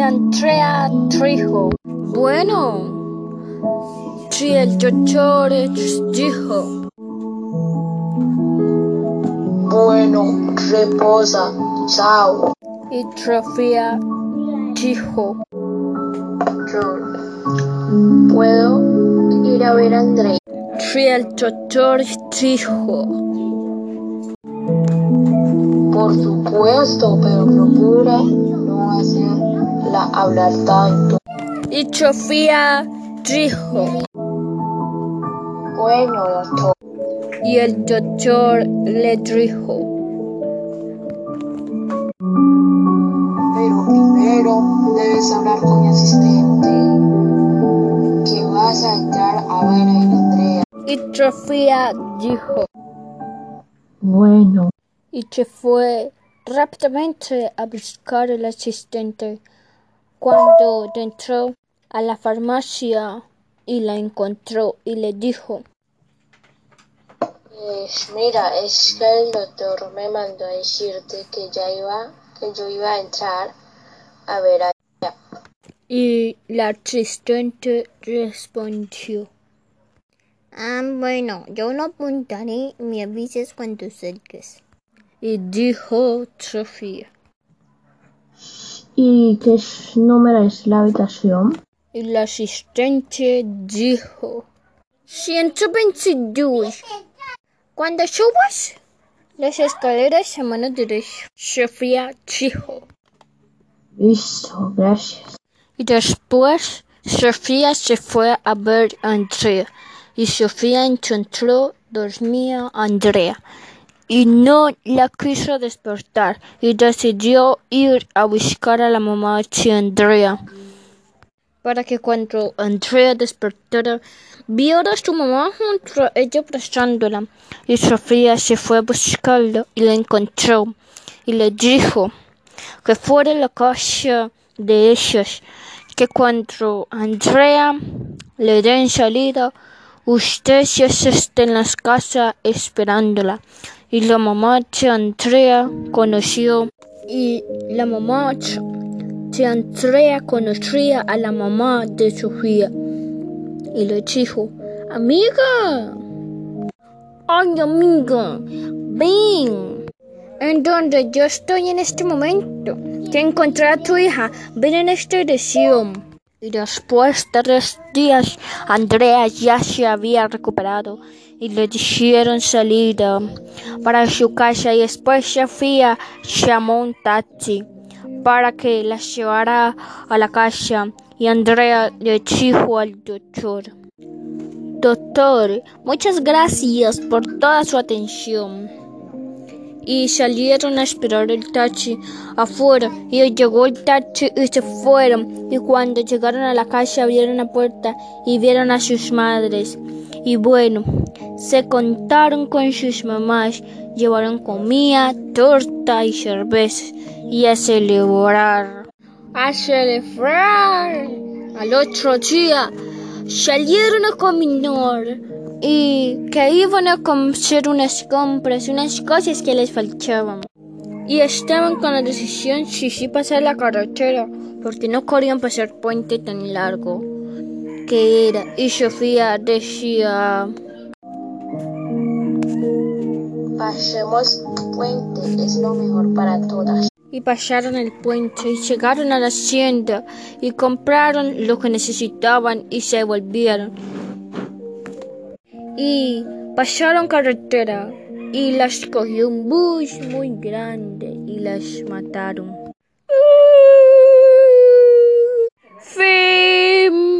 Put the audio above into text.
Andrea dijo, bueno, si el doctor dijo, Bueno, reposa. Chao. y Sofía dijo. ¿Puedo ir a ver a Andrea? si el doctor dijo, Por supuesto, pero procura no hacerla hablar tanto. y Sofía dijo, Bueno, doctor. y el doctor le dijo, Pero primero debes hablar con mi asistente. Que vas a entrar a ver a Andrea. y Sofía dijo, Bueno. y se fue rápidamente a buscar al asistente. Cuando entró a la farmacia y la encontró y le dijo, Pues mira, es que el doctor me mandó a decirte que ya iba, que yo iba a entrar a ver a ella. y la asistente respondió, Ah, bueno, yo lo apuntaré y me avises cuando salgas. Y dijo Sofía. ¿Y qué número es la habitación? Y la asistente dijo, 122. Cuando subas las escaleras a mano derecha, Sofía dijo. Listo, gracias. Y después Sofía se fue a ver a Andrea. Y Sofía encontró dormía a Andrea. Y no la quiso despertar. Y decidió ir a buscar a la mamá de Andrea. Para que cuando Andrea despertara, viera a su mamá junto a ella abrazándola. Y Sofía se fue a buscarla y la encontró. Y le dijo que fuera la casa de ellos, que cuando Andrea le den salida, usted ya esté en las casas esperándola. Y la mamá de Andrea conoció, y la mamá de Andrea conocía a la mamá de Sofía. Y le dijo, amiga, ay amiga, ven. En donde yo estoy en este momento. Que encontré a tu hija. Ven en esta dirección. Y después de tres días, Andrea ya se había recuperado y le dijeron salida para su casa. Y después Sofía llamó un taxi para que la llevara a la casa. Y Andrea le dijo al doctor, Doctor, muchas gracias por toda su atención y salieron a esperar el taxi afuera. Y llegó el taxi y se fueron. Y cuando llegaron a la casa abrieron la puerta y vieron a sus madres. Y bueno se contaron con sus mamás. Llevaron comida torta y cerveza y a celebrar. A celebrar. Al otro día salieron a caminar y que iban a hacer unas compras, unas cosas que les faltaban. Y estaban con la decisión si sí pasar la carretera, porque no querían pasar puente tan largo que era. Y Sofía decía, Pasemos puente, es lo mejor para todas. y pasaron el puente y llegaron a la hacienda y compraron lo que necesitaban y se volvieron. Y pasaron carretera y las cogió un bus muy grande y las mataron.